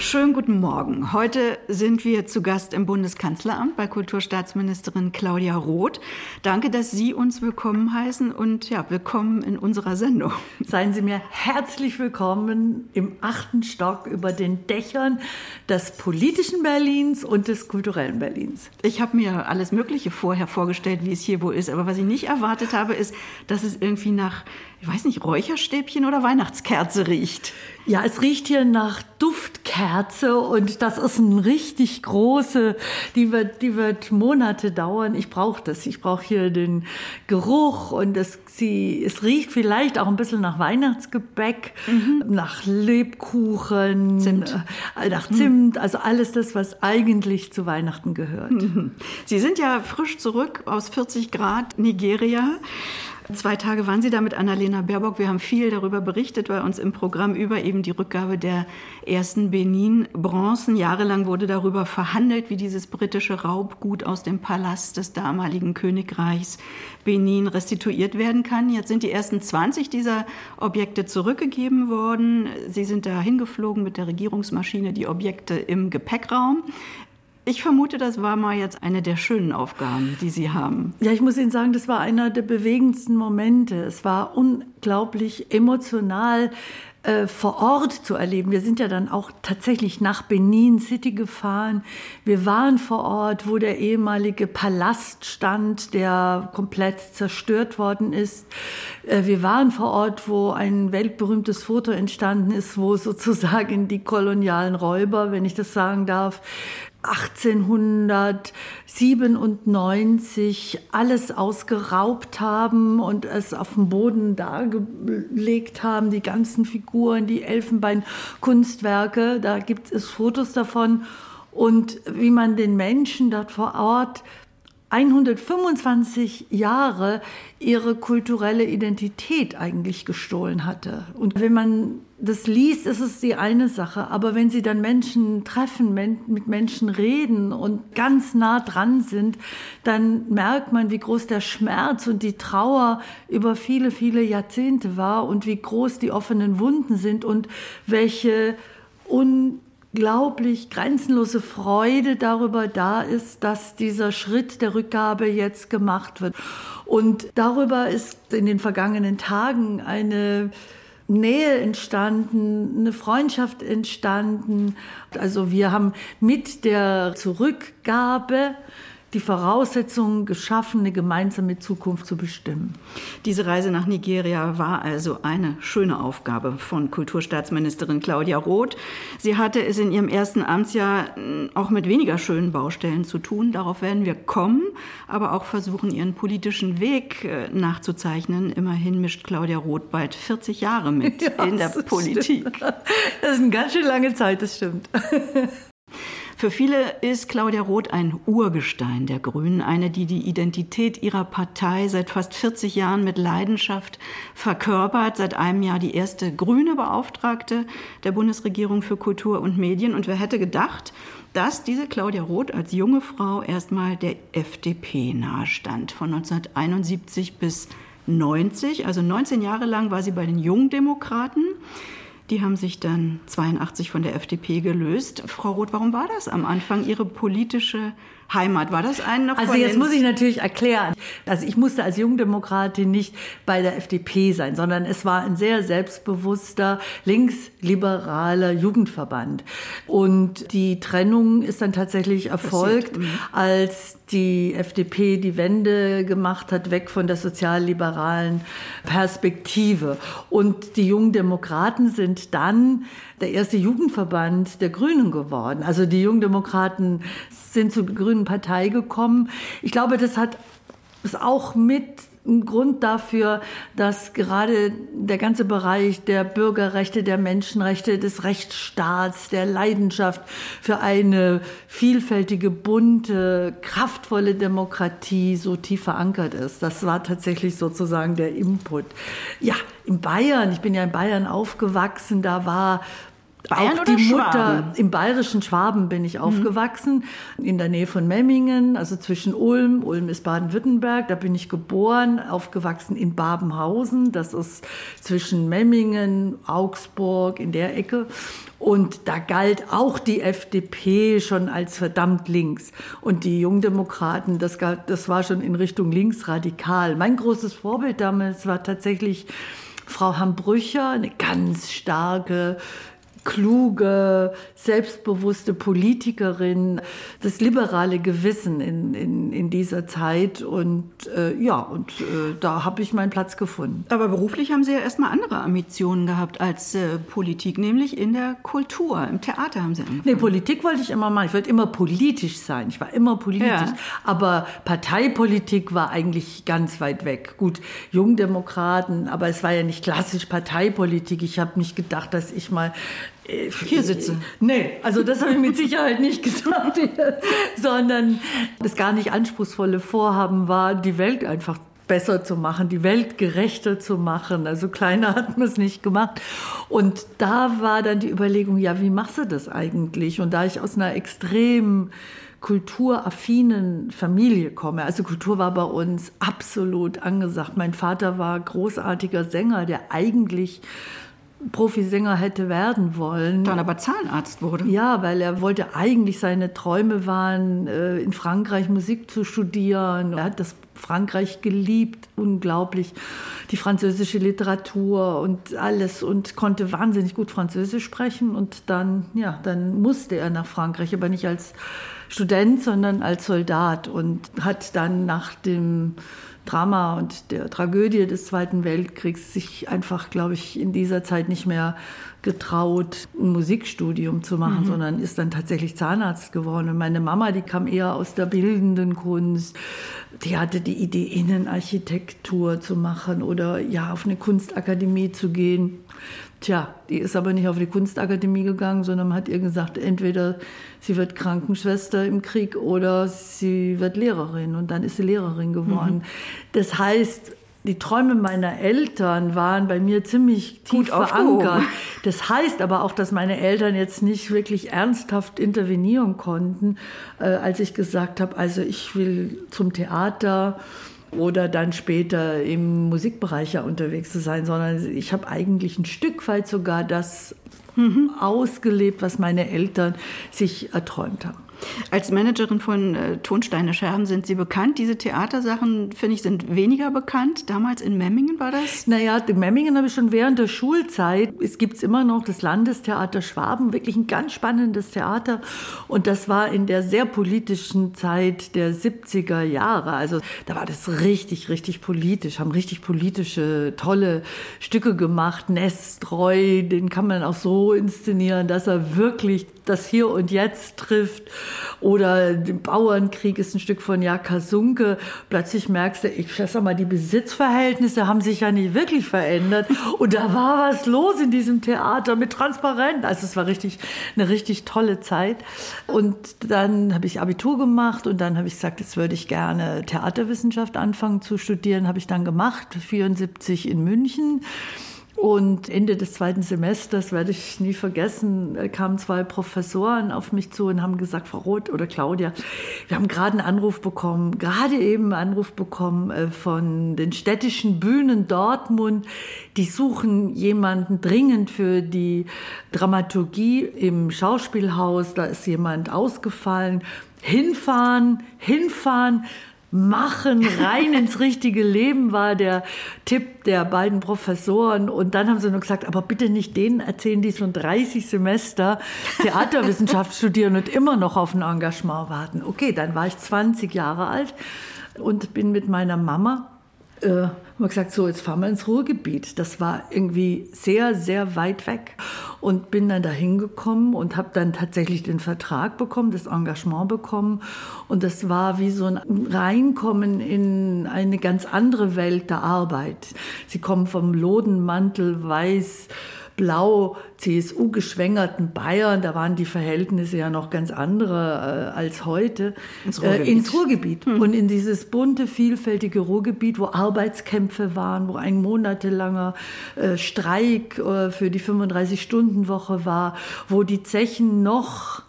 Schönen guten Morgen. Heute sind wir zu Gast im Bundeskanzleramt bei Kulturstaatsministerin Claudia Roth. Danke, dass Sie uns willkommen heißen und ja, willkommen in unserer Sendung. Seien Sie mir herzlich willkommen im achten Stock über den Dächern des politischen Berlins und des kulturellen Berlins. Ich habe mir alles Mögliche vorher vorgestellt, wie es hier wo ist, aber was ich nicht erwartet habe, ist, dass es irgendwie nach ich weiß nicht, Räucherstäbchen oder Weihnachtskerze riecht. Ja, es riecht hier nach Duftkerze und das ist eine richtig große, die wird, die wird Monate dauern. Ich brauche das. Ich brauche hier den Geruch und es, sie, es riecht vielleicht auch ein bisschen nach Weihnachtsgebäck, mhm. nach Lebkuchen, Zimt. Äh, nach Zimt, also alles das, was eigentlich zu Weihnachten gehört. Mhm. Sie sind ja frisch zurück aus 40 Grad Nigeria. Zwei Tage waren Sie da mit Annalena Baerbock. Wir haben viel darüber berichtet bei uns im Programm über eben die Rückgabe der ersten Benin-Bronzen. Jahrelang wurde darüber verhandelt, wie dieses britische Raubgut aus dem Palast des damaligen Königreichs Benin restituiert werden kann. Jetzt sind die ersten 20 dieser Objekte zurückgegeben worden. Sie sind da hingeflogen mit der Regierungsmaschine, die Objekte im Gepäckraum. Ich vermute, das war mal jetzt eine der schönen Aufgaben, die Sie haben. Ja, ich muss Ihnen sagen, das war einer der bewegendsten Momente. Es war unglaublich emotional äh, vor Ort zu erleben. Wir sind ja dann auch tatsächlich nach Benin City gefahren. Wir waren vor Ort, wo der ehemalige Palast stand, der komplett zerstört worden ist. Äh, wir waren vor Ort, wo ein weltberühmtes Foto entstanden ist, wo sozusagen die kolonialen Räuber, wenn ich das sagen darf, 1897 alles ausgeraubt haben und es auf dem Boden dargelegt haben, die ganzen Figuren, die Elfenbeinkunstwerke, da gibt es Fotos davon. Und wie man den Menschen dort vor Ort 125 Jahre ihre kulturelle Identität eigentlich gestohlen hatte. Und wenn man das liest, ist es die eine Sache. Aber wenn sie dann Menschen treffen, mit Menschen reden und ganz nah dran sind, dann merkt man, wie groß der Schmerz und die Trauer über viele, viele Jahrzehnte war und wie groß die offenen Wunden sind und welche un unglaublich grenzenlose Freude darüber da ist, dass dieser Schritt der Rückgabe jetzt gemacht wird. Und darüber ist in den vergangenen Tagen eine Nähe entstanden, eine Freundschaft entstanden. Also wir haben mit der Zurückgabe die Voraussetzungen geschaffen, eine gemeinsame Zukunft zu bestimmen. Diese Reise nach Nigeria war also eine schöne Aufgabe von Kulturstaatsministerin Claudia Roth. Sie hatte es in ihrem ersten Amtsjahr hm, auch mit weniger schönen Baustellen zu tun. Darauf werden wir kommen, aber auch versuchen, ihren politischen Weg äh, nachzuzeichnen. Immerhin mischt Claudia Roth bald 40 Jahre mit ja, in der Politik. Stimmt. Das ist eine ganz schön lange Zeit, das stimmt. Für viele ist Claudia Roth ein Urgestein der Grünen, eine, die die Identität ihrer Partei seit fast 40 Jahren mit Leidenschaft verkörpert, seit einem Jahr die erste grüne Beauftragte der Bundesregierung für Kultur und Medien. Und wer hätte gedacht, dass diese Claudia Roth als junge Frau erstmal der FDP nahestand, von 1971 bis 90, also 19 Jahre lang war sie bei den Jungdemokraten. Die haben sich dann 82 von der FDP gelöst. Frau Roth, warum war das am Anfang Ihre politische Heimat? War das ein noch Also jetzt muss ich natürlich erklären. Also ich musste als Jungdemokratin nicht bei der FDP sein, sondern es war ein sehr selbstbewusster linksliberaler Jugendverband. Und die Trennung ist dann tatsächlich erfolgt, mhm. als die FDP die Wende gemacht hat, weg von der sozialliberalen Perspektive. Und die jungen Demokraten sind dann der erste Jugendverband der Grünen geworden. Also die Jungen Demokraten sind zur Grünen Partei gekommen. Ich glaube, das hat es auch mit ein Grund dafür, dass gerade der ganze Bereich der Bürgerrechte, der Menschenrechte, des Rechtsstaats, der Leidenschaft für eine vielfältige, bunte, kraftvolle Demokratie so tief verankert ist. Das war tatsächlich sozusagen der Input. Ja, in Bayern, ich bin ja in Bayern aufgewachsen, da war Bayern auch die Mutter im bayerischen Schwaben bin ich aufgewachsen, in der Nähe von Memmingen, also zwischen Ulm. Ulm ist Baden-Württemberg. Da bin ich geboren, aufgewachsen in Babenhausen. Das ist zwischen Memmingen, Augsburg, in der Ecke. Und da galt auch die FDP schon als verdammt links. Und die Jungdemokraten, das, galt, das war schon in Richtung linksradikal. Mein großes Vorbild damals war tatsächlich Frau Hambrücher, eine ganz starke, kluge, selbstbewusste Politikerin, das liberale Gewissen in, in, in dieser Zeit. Und äh, ja, und äh, da habe ich meinen Platz gefunden. Aber beruflich haben Sie ja erstmal andere Ambitionen gehabt als äh, Politik, nämlich in der Kultur, im Theater haben Sie angefangen. Nee, Politik wollte ich immer machen. Ich wollte immer politisch sein. Ich war immer politisch. Ja. Aber Parteipolitik war eigentlich ganz weit weg. Gut, Jungdemokraten, aber es war ja nicht klassisch Parteipolitik. Ich habe nicht gedacht, dass ich mal Hier sitze. Nee, also das habe ich mit Sicherheit nicht gedacht, sondern das gar nicht anspruchsvolle Vorhaben war, die Welt einfach besser zu machen, die Welt gerechter zu machen. Also kleiner hat man es nicht gemacht. Und da war dann die Überlegung, ja, wie machst du das eigentlich? Und da ich aus einer extrem kulturaffinen Familie komme. Also Kultur war bei uns absolut angesagt. Mein Vater war großartiger Sänger, der eigentlich Profisänger hätte werden wollen. Dann aber Zahnarzt wurde. Ja, weil er wollte eigentlich seine Träume waren, äh, in Frankreich Musik zu studieren. Er hat das Frankreich geliebt, unglaublich. Die französische Literatur und alles und konnte wahnsinnig gut Französisch sprechen. Und dann, ja, dann musste er nach Frankreich, aber nicht als Student, sondern als Soldat und hat dann nach dem Drama und der Tragödie des Zweiten Weltkriegs sich einfach, glaube ich, in dieser Zeit nicht mehr getraut, ein Musikstudium zu machen, mhm. sondern ist dann tatsächlich Zahnarzt geworden. Und meine Mama, die kam eher aus der bildenden Kunst, die hatte die Idee, Innenarchitektur zu machen oder ja, auf eine Kunstakademie zu gehen. Tja, die ist aber nicht auf die Kunstakademie gegangen, sondern man hat ihr gesagt, entweder sie wird Krankenschwester im Krieg oder sie wird Lehrerin. Und dann ist sie Lehrerin geworden. Mhm. Das heißt, die Träume meiner Eltern waren bei mir ziemlich tief Gut verankert. Das heißt aber auch, dass meine Eltern jetzt nicht wirklich ernsthaft intervenieren konnten, äh, als ich gesagt habe, also ich will zum Theater oder dann später im Musikbereich ja unterwegs zu sein, sondern ich habe eigentlich ein Stück weit sogar das mhm. ausgelebt, was meine Eltern sich erträumt haben. Als Managerin von äh, Tonsteine Scherben sind Sie bekannt. Diese Theatersachen, finde ich, sind weniger bekannt. Damals in Memmingen war das? Naja, in Memmingen habe ich schon während der Schulzeit. Es gibt immer noch das Landestheater Schwaben, wirklich ein ganz spannendes Theater. Und das war in der sehr politischen Zeit der 70er Jahre. Also da war das richtig, richtig politisch, haben richtig politische, tolle Stücke gemacht. Nestreu, den kann man auch so inszenieren, dass er wirklich das Hier und Jetzt trifft. Oder der Bauernkrieg ist ein Stück von Jakasunke. Plötzlich merkst du, ich sag mal, die Besitzverhältnisse haben sich ja nicht wirklich verändert. Und da war was los in diesem Theater mit Transparent. Also es war richtig, eine richtig tolle Zeit. Und dann habe ich Abitur gemacht und dann habe ich gesagt, jetzt würde ich gerne Theaterwissenschaft anfangen zu studieren. Habe ich dann gemacht, 74 in München. Und Ende des zweiten Semesters, werde ich nie vergessen, äh, kamen zwei Professoren auf mich zu und haben gesagt, Frau Roth oder Claudia, wir haben gerade einen Anruf bekommen, gerade eben einen Anruf bekommen äh, von den städtischen Bühnen Dortmund. Die suchen jemanden dringend für die Dramaturgie im Schauspielhaus. Da ist jemand ausgefallen. Hinfahren, hinfahren machen, rein ins richtige Leben war der Tipp der beiden Professoren. Und dann haben sie nur gesagt, aber bitte nicht denen erzählen, die schon 30 Semester Theaterwissenschaft studieren und immer noch auf ein Engagement warten. Okay, dann war ich 20 Jahre alt und bin mit meiner Mama äh, haben wir gesagt, so, jetzt fahren wir ins Ruhrgebiet. Das war irgendwie sehr, sehr weit weg. Und bin dann da hingekommen und habe dann tatsächlich den Vertrag bekommen, das Engagement bekommen. Und das war wie so ein Reinkommen in eine ganz andere Welt der Arbeit. Sie kommen vom Lodenmantel weiß blau CSU geschwängerten Bayern, da waren die Verhältnisse ja noch ganz andere äh, als heute, ins Ruhrgebiet. Äh, ins Ruhrgebiet. Hm. Und in dieses bunte, vielfältige Ruhrgebiet, wo Arbeitskämpfe waren, wo ein monatelanger äh, Streik äh, für die 35-Stunden-Woche war, wo die Zechen noch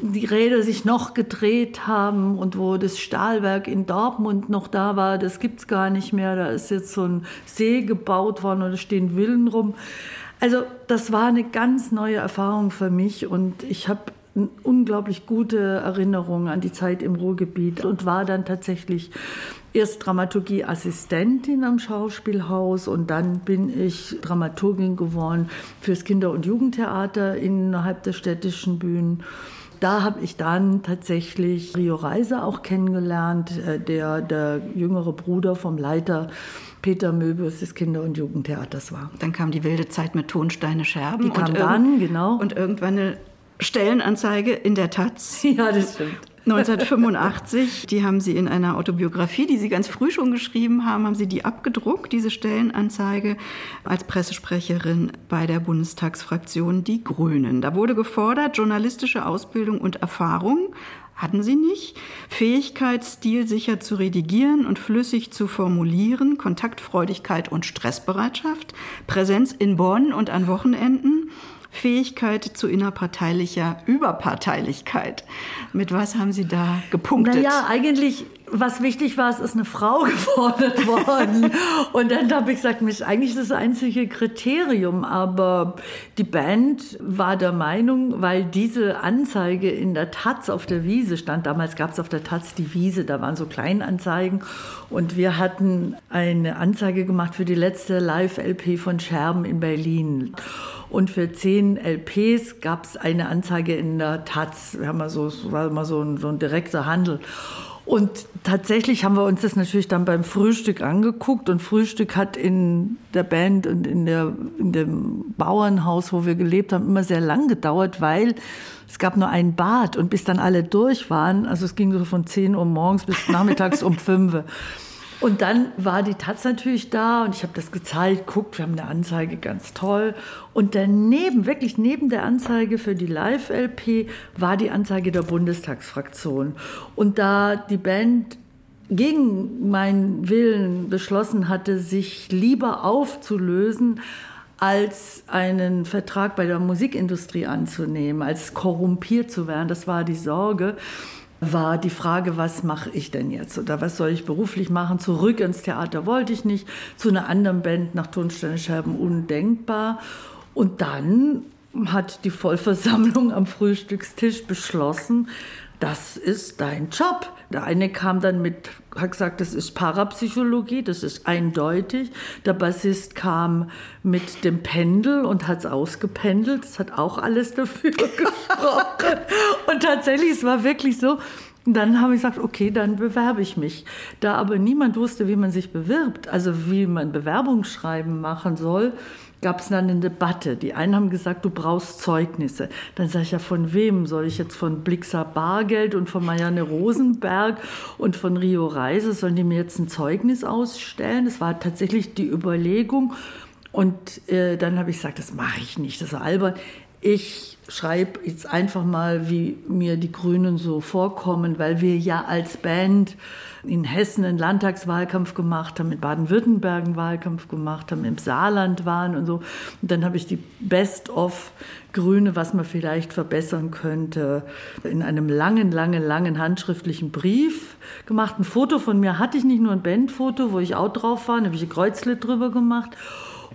die Räder sich noch gedreht haben und wo das Stahlwerk in Dortmund noch da war, das gibt es gar nicht mehr. Da ist jetzt so ein See gebaut worden und da stehen Villen rum. Also das war eine ganz neue Erfahrung für mich und ich habe unglaublich gute Erinnerung an die Zeit im Ruhrgebiet und war dann tatsächlich erst Dramaturgieassistentin am Schauspielhaus und dann bin ich Dramaturgin geworden fürs Kinder- und Jugendtheater innerhalb der städtischen Bühnen. Da habe ich dann tatsächlich Rio Reiser auch kennengelernt, äh, der der jüngere Bruder vom Leiter Peter Möbius des Kinder- und Jugendtheaters war. Dann kam die wilde Zeit mit Tonsteine Scherben. Die kam dann, genau. Und irgendwann eine Stellenanzeige in der Taz. Ja, das stimmt. 1985, die haben Sie in einer Autobiografie, die Sie ganz früh schon geschrieben haben, haben Sie die abgedruckt, diese Stellenanzeige als Pressesprecherin bei der Bundestagsfraktion Die Grünen. Da wurde gefordert, journalistische Ausbildung und Erfahrung hatten sie nicht. Fähigkeit, stilsicher zu redigieren und flüssig zu formulieren, Kontaktfreudigkeit und Stressbereitschaft, Präsenz in Bonn und an Wochenenden, Fähigkeit zu innerparteilicher Überparteilichkeit. Mit was haben Sie da gepunktet? Naja, eigentlich was wichtig war, es ist eine Frau gefordert worden. Und dann habe ich gesagt, Mensch, eigentlich ist das einzige Kriterium. Aber die Band war der Meinung, weil diese Anzeige in der Taz auf der Wiese stand, damals gab es auf der Taz die Wiese, da waren so Kleinanzeigen. Und wir hatten eine Anzeige gemacht für die letzte Live-LP von Scherben in Berlin. Und für zehn LPs gab es eine Anzeige in der Taz. Wir haben mal so, war immer so ein, so ein direkter Handel. Und tatsächlich haben wir uns das natürlich dann beim Frühstück angeguckt. Und Frühstück hat in der Band und in, der, in dem Bauernhaus, wo wir gelebt haben, immer sehr lang gedauert, weil es gab nur ein Bad. Und bis dann alle durch waren, also es ging so von 10 Uhr morgens bis nachmittags um 5 Uhr. Und dann war die Taz natürlich da und ich habe das gezeigt, guckt, wir haben eine Anzeige, ganz toll. Und daneben, wirklich neben der Anzeige für die Live-LP, war die Anzeige der Bundestagsfraktion. Und da die Band gegen meinen Willen beschlossen hatte, sich lieber aufzulösen, als einen Vertrag bei der Musikindustrie anzunehmen, als korrumpiert zu werden, das war die Sorge, war die Frage, was mache ich denn jetzt oder was soll ich beruflich machen? Zurück ins Theater wollte ich nicht, zu einer anderen Band nach Tonsteine Scherben undenkbar. Und dann hat die Vollversammlung am Frühstückstisch beschlossen, das ist dein Job. Der eine kam dann mit, hat gesagt, das ist Parapsychologie, das ist eindeutig. Der Bassist kam mit dem Pendel und hat es ausgependelt. Das hat auch alles dafür gesprochen. und tatsächlich, es war wirklich so, dann habe ich gesagt, okay, dann bewerbe ich mich. Da aber niemand wusste, wie man sich bewirbt, also wie man Bewerbungsschreiben machen soll, gab es dann eine Debatte. Die einen haben gesagt, du brauchst Zeugnisse. Dann sage ich ja, von wem soll ich jetzt von Blixer Bargeld und von Marianne Rosenberg und von Rio Reise, sollen die mir jetzt ein Zeugnis ausstellen? Das war tatsächlich die Überlegung. Und äh, dann habe ich gesagt, das mache ich nicht, das ist albern. Ich schreibe jetzt einfach mal, wie mir die Grünen so vorkommen, weil wir ja als Band in Hessen einen Landtagswahlkampf gemacht haben, in Baden-Württemberg einen Wahlkampf gemacht haben, im Saarland waren und so. Und dann habe ich die Best-of Grüne, was man vielleicht verbessern könnte, in einem langen, langen, langen handschriftlichen Brief gemacht. Ein Foto von mir hatte ich nicht nur ein Bandfoto, wo ich auch drauf war, da habe ich ein Kreuzlet drüber gemacht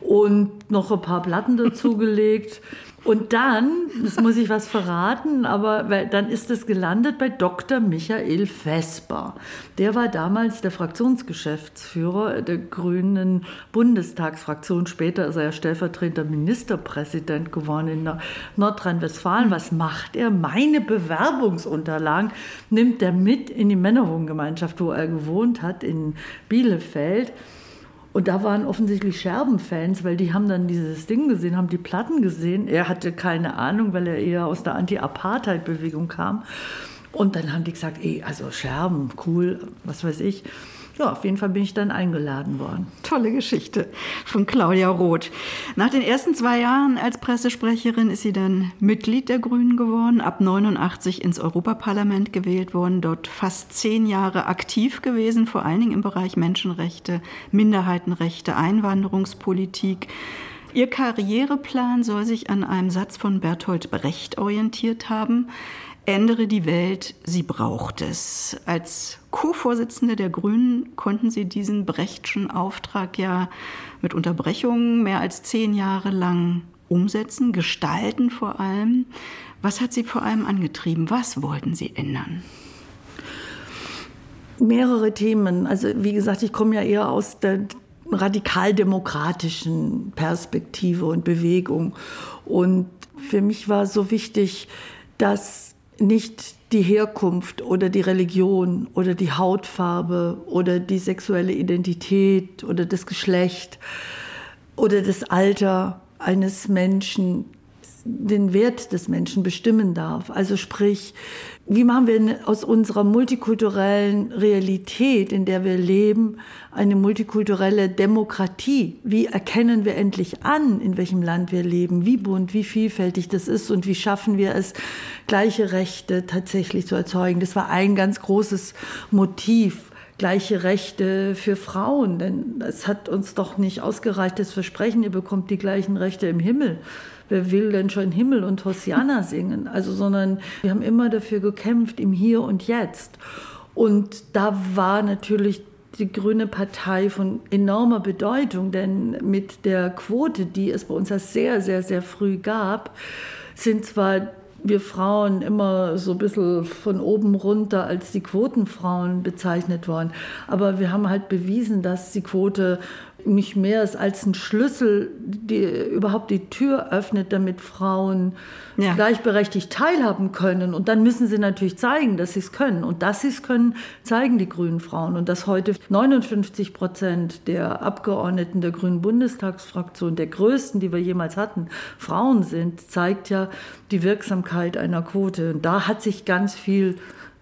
und noch ein paar Platten dazugelegt. Und dann, das muss ich was verraten, aber dann ist es gelandet bei Dr. Michael Vesper. Der war damals der Fraktionsgeschäftsführer der Grünen Bundestagsfraktion. Später ist er ja stellvertretender Ministerpräsident geworden in Nordrhein-Westfalen. Was macht er? Meine Bewerbungsunterlagen nimmt er mit in die Männerwohngemeinschaft, wo er gewohnt hat, in Bielefeld. Und da waren offensichtlich Scherbenfans, weil die haben dann dieses Ding gesehen, haben die Platten gesehen. Er hatte keine Ahnung, weil er eher aus der Anti-Apartheid-Bewegung kam. Und dann haben die gesagt, ey, also Scherben, cool, was weiß ich. Ja, auf jeden Fall bin ich dann eingeladen worden. Tolle Geschichte von Claudia Roth. Nach den ersten zwei Jahren als Pressesprecherin ist sie dann Mitglied der Grünen geworden, ab 89 ins Europaparlament gewählt worden, dort fast zehn Jahre aktiv gewesen, vor allen Dingen im Bereich Menschenrechte, Minderheitenrechte, Einwanderungspolitik. Ihr Karriereplan soll sich an einem Satz von Bertolt Brecht orientiert haben. Ändere die Welt, sie braucht es. Als Co-Vorsitzende der Grünen konnten Sie diesen Brechtschen Auftrag ja mit Unterbrechungen mehr als zehn Jahre lang umsetzen, gestalten vor allem. Was hat Sie vor allem angetrieben? Was wollten Sie ändern? Mehrere Themen. Also wie gesagt, ich komme ja eher aus der radikaldemokratischen Perspektive und Bewegung. Und für mich war so wichtig, dass nicht die Herkunft oder die Religion oder die Hautfarbe oder die sexuelle Identität oder das Geschlecht oder das Alter eines Menschen den Wert des Menschen bestimmen darf. Also sprich, wie machen wir aus unserer multikulturellen Realität, in der wir leben, eine multikulturelle Demokratie? Wie erkennen wir endlich an, in welchem Land wir leben, wie bunt, wie vielfältig das ist und wie schaffen wir es, gleiche Rechte tatsächlich zu erzeugen? Das war ein ganz großes Motiv gleiche Rechte für Frauen, denn es hat uns doch nicht ausgereicht, das Versprechen, ihr bekommt die gleichen Rechte im Himmel wer will denn schon Himmel und Hosianna singen? Also, sondern wir haben immer dafür gekämpft, im Hier und Jetzt. Und da war natürlich die Grüne Partei von enormer Bedeutung, denn mit der Quote, die es bei uns ja sehr, sehr, sehr früh gab, sind zwar wir Frauen immer so ein bisschen von oben runter als die Quotenfrauen bezeichnet worden. Aber wir haben halt bewiesen, dass die Quote nicht mehr ist als ein Schlüssel, die überhaupt die Tür öffnet, damit Frauen ja. gleichberechtigt teilhaben können. Und dann müssen sie natürlich zeigen, dass sie es können. Und dass sie es können, zeigen die grünen Frauen. Und dass heute 59 Prozent der Abgeordneten der grünen Bundestagsfraktion, der größten, die wir jemals hatten, Frauen sind, zeigt ja die Wirksamkeit einer Quote. Und da hat sich ganz viel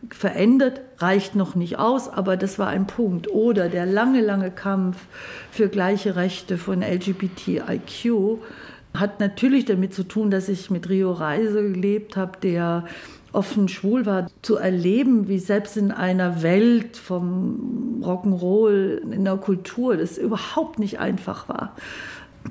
verändert, reicht noch nicht aus, aber das war ein Punkt. Oder der lange, lange Kampf für gleiche Rechte von LGBTIQ hat natürlich damit zu tun, dass ich mit Rio Reise gelebt habe, der offen schwul war, zu erleben, wie selbst in einer Welt vom Rock'n'Roll, in der Kultur, das überhaupt nicht einfach war.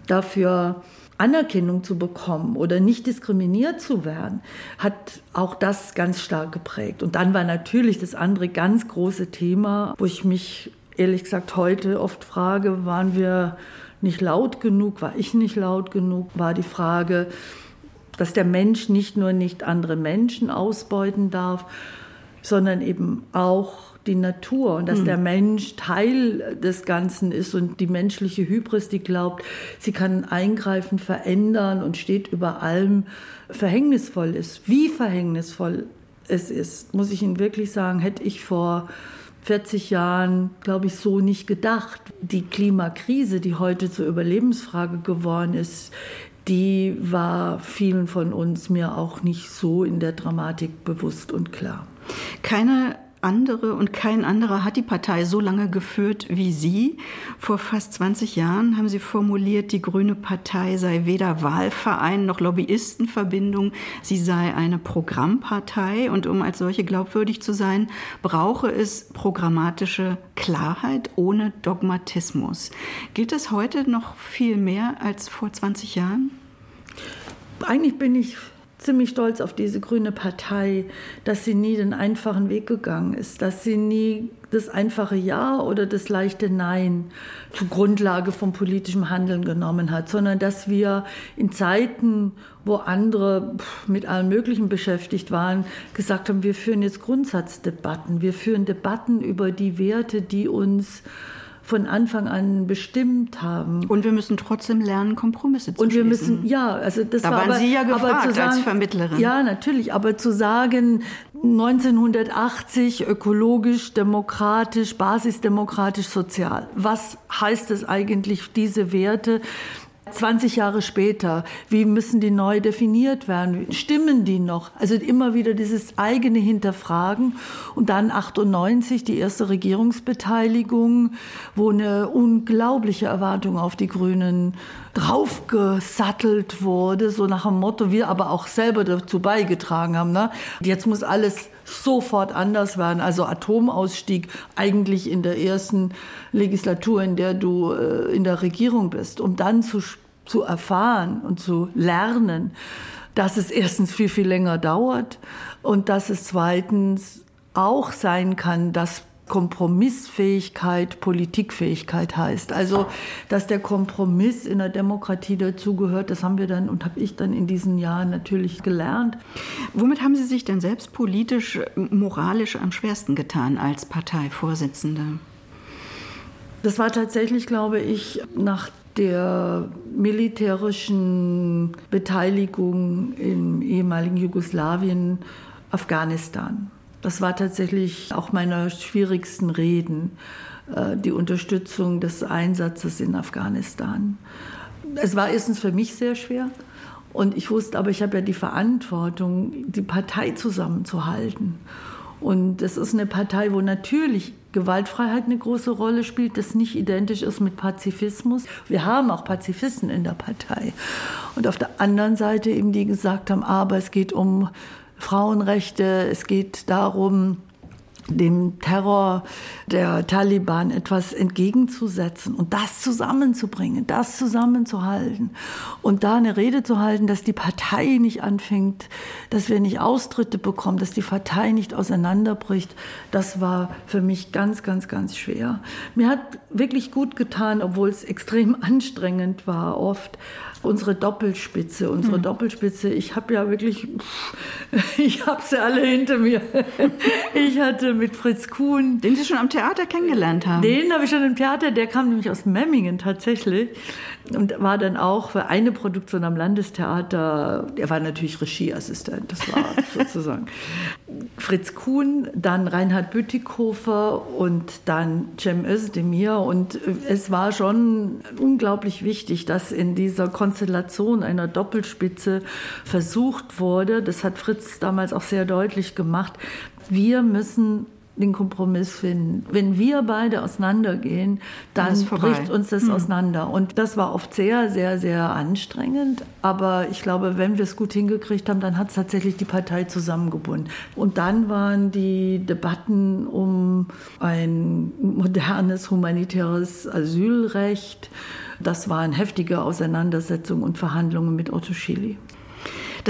Dafür Anerkennung zu bekommen oder nicht diskriminiert zu werden, hat auch das ganz stark geprägt. Und dann war natürlich das andere ganz große Thema, wo ich mich ehrlich gesagt heute oft frage, waren wir nicht laut genug, war ich nicht laut genug, war die Frage, dass der Mensch nicht nur nicht andere Menschen ausbeuten darf, sondern eben auch die Natur und dass mhm. der Mensch Teil des Ganzen ist und die menschliche Hybris, die glaubt, sie kann eingreifen, verändern und steht über allem, verhängnisvoll ist. Wie verhängnisvoll es ist, muss ich Ihnen wirklich sagen, hätte ich vor 40 Jahren, glaube ich, so nicht gedacht. Die Klimakrise, die heute zur Überlebensfrage geworden ist, die war vielen von uns mir auch nicht so in der Dramatik bewusst und klar. Keine andere und kein anderer hat die Partei so lange geführt wie Sie. Vor fast 20 Jahren haben Sie formuliert, die Grüne Partei sei weder Wahlverein noch Lobbyistenverbindung, sie sei eine Programmpartei und um als solche glaubwürdig zu sein, brauche es programmatische Klarheit ohne Dogmatismus. Gilt das heute noch viel mehr als vor 20 Jahren? Eigentlich bin ich ziemlich stolz auf diese grüne Partei, dass sie nie den einfachen Weg gegangen ist, dass sie nie das einfache Ja oder das leichte Nein zur Grundlage von politischem Handeln genommen hat, sondern dass wir in Zeiten, wo andere mit allem Möglichen beschäftigt waren, gesagt haben, wir führen jetzt Grundsatzdebatten, wir führen Debatten über die Werte, die uns von Anfang an bestimmt haben. Und wir müssen trotzdem lernen, Kompromisse zu Und wir müssen, ja, also das da war waren aber, Sie ja gefragt sagen, als Vermittlerin. Ja, natürlich, aber zu sagen, 1980 ökologisch, demokratisch, basisdemokratisch, sozial. Was heißt es eigentlich, diese Werte 20 Jahre später, wie müssen die neu definiert werden? Stimmen die noch? Also immer wieder dieses eigene Hinterfragen. Und dann 98 die erste Regierungsbeteiligung, wo eine unglaubliche Erwartung auf die Grünen draufgesattelt wurde, so nach dem Motto, wir aber auch selber dazu beigetragen haben. Ne? Jetzt muss alles sofort anders werden. Also Atomausstieg eigentlich in der ersten Legislatur, in der du äh, in der Regierung bist, um dann zu, zu erfahren und zu lernen, dass es erstens viel, viel länger dauert und dass es zweitens auch sein kann, dass Kompromissfähigkeit Politikfähigkeit heißt. Also, dass der Kompromiss in der Demokratie dazugehört, das haben wir dann und habe ich dann in diesen Jahren natürlich gelernt. Womit haben Sie sich denn selbst politisch, moralisch am schwersten getan als Parteivorsitzende? Das war tatsächlich, glaube ich, nach der militärischen Beteiligung im ehemaligen Jugoslawien, Afghanistan. Das war tatsächlich auch meiner schwierigsten Reden, äh, die Unterstützung des Einsatzes in Afghanistan. Es war erstens für mich sehr schwer. Und ich wusste aber, ich habe ja die Verantwortung, die Partei zusammenzuhalten. Und es ist eine Partei, wo natürlich Gewaltfreiheit eine große Rolle spielt, das nicht identisch ist mit Pazifismus. Wir haben auch Pazifisten in der Partei. Und auf der anderen Seite eben, die gesagt haben, aber es geht um Frauenrechte, es geht darum, dem Terror der Taliban etwas entgegenzusetzen und das zusammenzubringen, das zusammenzuhalten und da eine Rede zu halten, dass die Partei nicht anfängt, dass wir nicht Austritte bekommen, dass die Partei nicht auseinanderbricht, das war für mich ganz, ganz, ganz schwer. Mir hat wirklich gut getan, obwohl es extrem anstrengend war oft, unsere Doppelspitze, unsere hm. Doppelspitze. Ich habe ja wirklich, ich habe sie alle hinter mir. Ich hatte mit Fritz Kuhn, den Sie schon am Theater kennengelernt haben. Den habe ich schon im Theater. Der kam nämlich aus Memmingen tatsächlich und war dann auch für eine Produktion am Landestheater. Er war natürlich Regieassistent. Das war sozusagen Fritz Kuhn, dann Reinhard Bütikofer und dann Cem Özdemir. Und es war schon unglaublich wichtig, dass in dieser Konstellation Konstellation einer Doppelspitze versucht wurde. Das hat Fritz damals auch sehr deutlich gemacht. Wir müssen den Kompromiss finden. Wenn wir beide auseinandergehen, dann bricht uns das hm. auseinander. Und das war oft sehr, sehr, sehr anstrengend. Aber ich glaube, wenn wir es gut hingekriegt haben, dann hat es tatsächlich die Partei zusammengebunden. Und dann waren die Debatten um ein modernes humanitäres Asylrecht das waren heftige Auseinandersetzungen und Verhandlungen mit Otto Schily.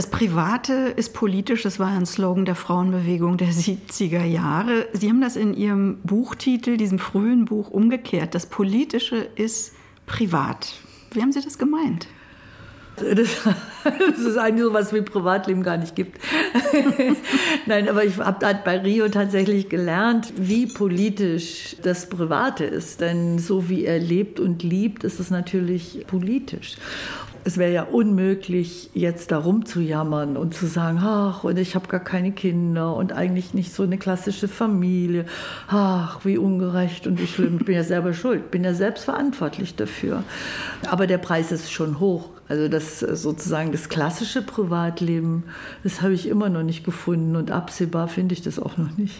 Das Private ist politisch, das war ein Slogan der Frauenbewegung der 70er Jahre. Sie haben das in Ihrem Buchtitel, diesem frühen Buch, umgekehrt. Das Politische ist privat. Wie haben Sie das gemeint? Das, ist eigentlich so was wie Privatleben gar nicht gibt. Nein, aber ich habe bei Rio tatsächlich gelernt, wie politisch das Private ist. Denn so wie er lebt und liebt, ist es natürlich politisch es wäre ja unmöglich, jetzt da rumzujammern und zu sagen, ach, und ich habe gar keine Kinder und eigentlich nicht so eine klassische Familie. Ach, wie ungerecht und wie schlimm. Ich bin ja selber schuld, bin ja selbst verantwortlich dafür. Aber der Preis ist schon hoch. Also das sozusagen das klassische Privatleben, das habe ich immer noch nicht gefunden und absehbar finde ich das auch noch nicht.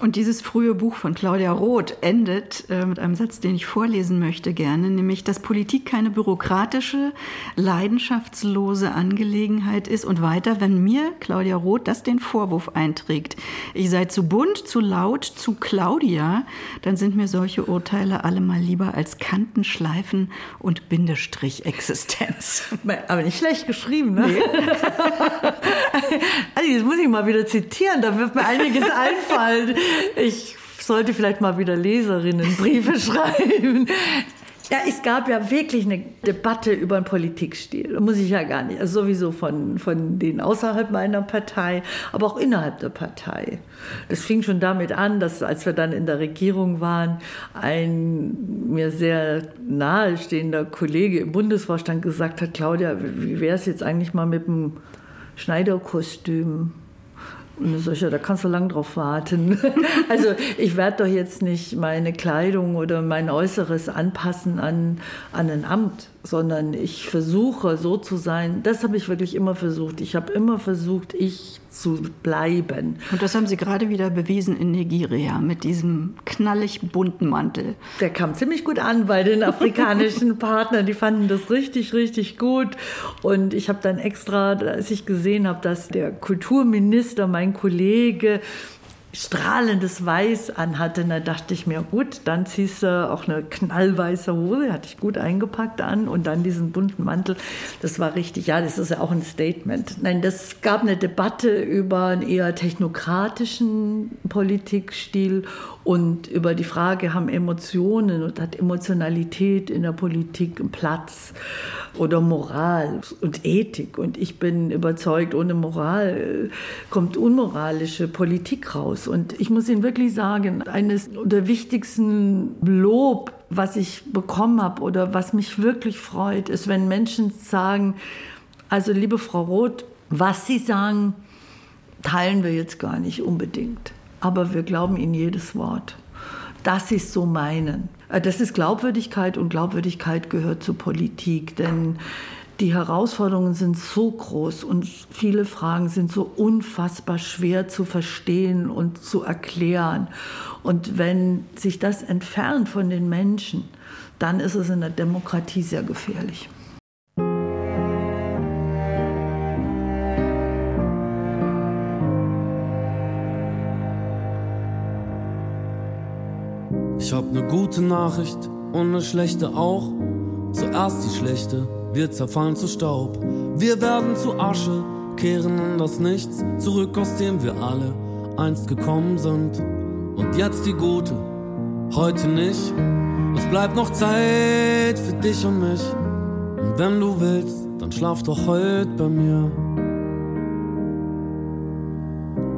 Und dieses frühe Buch von Claudia Roth endet äh, mit einem Satz, den ich vorlesen möchte gerne, nämlich, dass Politik keine bürokratische, leidenschaftslose Angelegenheit ist. Und weiter, wenn mir Claudia Roth das den Vorwurf einträgt, ich sei zu bunt, zu laut, zu Claudia, dann sind mir solche Urteile allemal lieber als Kantenschleifen und Bindestrich-Existenz. Aber nicht schlecht geschrieben, ne? Nee. also, jetzt muss ich mal wieder zitieren, da wird mir einiges einfallen ich sollte vielleicht mal wieder Leserinnen Briefe schreiben. Ja, es gab ja wirklich eine Debatte über den Politikstil. Muss ich ja gar nicht. Also sowieso von, von denen außerhalb meiner Partei, aber auch innerhalb der Partei. Das fing schon damit an, dass als wir dann in der Regierung waren, ein mir sehr nahestehender Kollege im Bundesvorstand gesagt hat, Claudia, wie wäre es jetzt eigentlich mal mit dem Schneiderkostüm? Ja, da kannst du lang drauf warten. also ich werde doch jetzt nicht meine Kleidung oder mein Äußeres anpassen an, an ein Amt, sondern ich versuche so zu sein. Das habe ich wirklich immer versucht. Ich habe immer versucht, ich zu bleiben. Und das haben Sie gerade wieder bewiesen in Nigeria mit diesem knallig bunten Mantel. Der kam ziemlich gut an bei den afrikanischen Partnern. Die fanden das richtig, richtig gut. Und ich habe dann extra, als ich gesehen habe, dass der Kulturminister, mein Kollege, strahlendes Weiß anhatte, da dachte ich mir, gut, dann ziehst du auch eine knallweiße Hose, hatte ich gut eingepackt an und dann diesen bunten Mantel. Das war richtig, ja, das ist ja auch ein Statement. Nein, das gab eine Debatte über einen eher technokratischen Politikstil und über die Frage, haben Emotionen und hat Emotionalität in der Politik einen Platz oder Moral und Ethik. Und ich bin überzeugt, ohne Moral kommt unmoralische Politik raus. Und ich muss Ihnen wirklich sagen, eines der wichtigsten Lob, was ich bekommen habe oder was mich wirklich freut, ist, wenn Menschen sagen, also liebe Frau Roth, was Sie sagen, teilen wir jetzt gar nicht unbedingt aber wir glauben ihnen jedes Wort. Das ist so meinen. Äh, das ist Glaubwürdigkeit und Glaubwürdigkeit gehört zur Politik, denn die Herausforderungen sind so groß und viele Fragen sind so unfassbar schwer zu verstehen und zu erklären. Und wenn sich das entfernt von den Menschen, dann ist es in der Demokratie sehr gefährlich. Ich hab ne gute Nachricht und ne schlechte auch. Zuerst die schlechte, wir zerfallen zu Staub. Wir werden zu Asche, kehren in das Nichts zurück, aus dem wir alle einst gekommen sind. Und jetzt die gute, heute nicht. Es bleibt noch Zeit für dich und mich. Und wenn du willst, dann schlaf doch heute bei mir.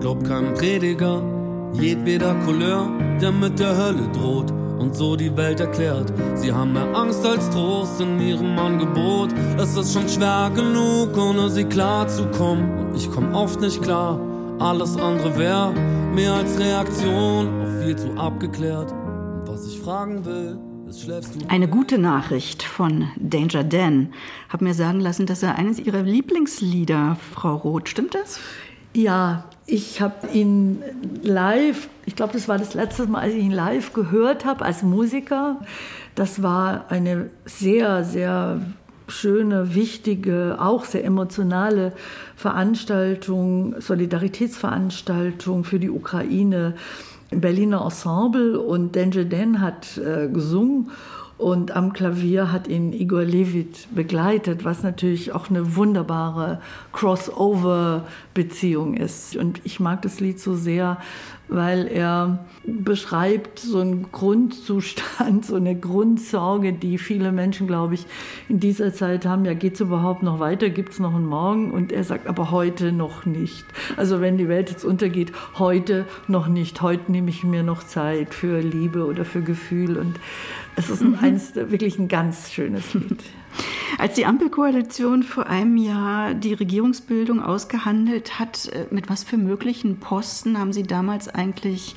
Glaub keinem Prediger, jedweder Couleur, der mit der Hölle droht und so die Welt erklärt. Sie haben mehr Angst als Trost in ihrem Angebot. Es ist schon schwer genug, ohne sie klar zu kommen. Und ich komm oft nicht klar. Alles andere wäre mehr als Reaktion auf viel zu abgeklärt. Und was ich fragen will, eine gute Nachricht von Danger Dan. Hab mir sagen lassen, dass er eines ihrer Lieblingslieder, Frau Roth, stimmt das? Ja, ich habe ihn live, ich glaube, das war das letzte Mal, als ich ihn live gehört habe als Musiker. Das war eine sehr, sehr schöne, wichtige, auch sehr emotionale Veranstaltung, Solidaritätsveranstaltung für die Ukraine im Berliner Ensemble und Danger Dan hat äh, gesungen und am Klavier hat ihn Igor Levit begleitet, was natürlich auch eine wunderbare Crossover-Beziehung ist. Und ich mag das Lied so sehr, weil er beschreibt so einen Grundzustand, so eine Grundsorge, die viele Menschen, glaube ich, in dieser Zeit haben. Ja, geht es überhaupt noch weiter? Gibt es noch einen Morgen? Und er sagt, aber heute noch nicht. Also wenn die Welt jetzt untergeht, heute noch nicht. Heute nehme ich mir noch Zeit für Liebe oder für Gefühl. Und es ist ein, mhm. Eins, wirklich ein ganz schönes Lied. Als die Ampelkoalition vor einem Jahr die Regierungsbildung ausgehandelt hat, äh, mit was für möglichen Posten haben Sie damals eigentlich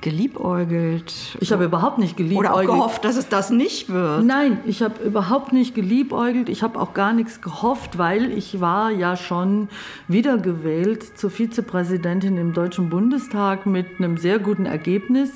geliebäugelt? Ich habe überhaupt nicht geliebäugelt. Oder auch gehofft, dass es das nicht wird? Nein, ich habe überhaupt nicht geliebäugelt. Ich habe auch gar nichts gehofft, weil ich war ja schon wiedergewählt zur Vizepräsidentin im Deutschen Bundestag mit einem sehr guten Ergebnis.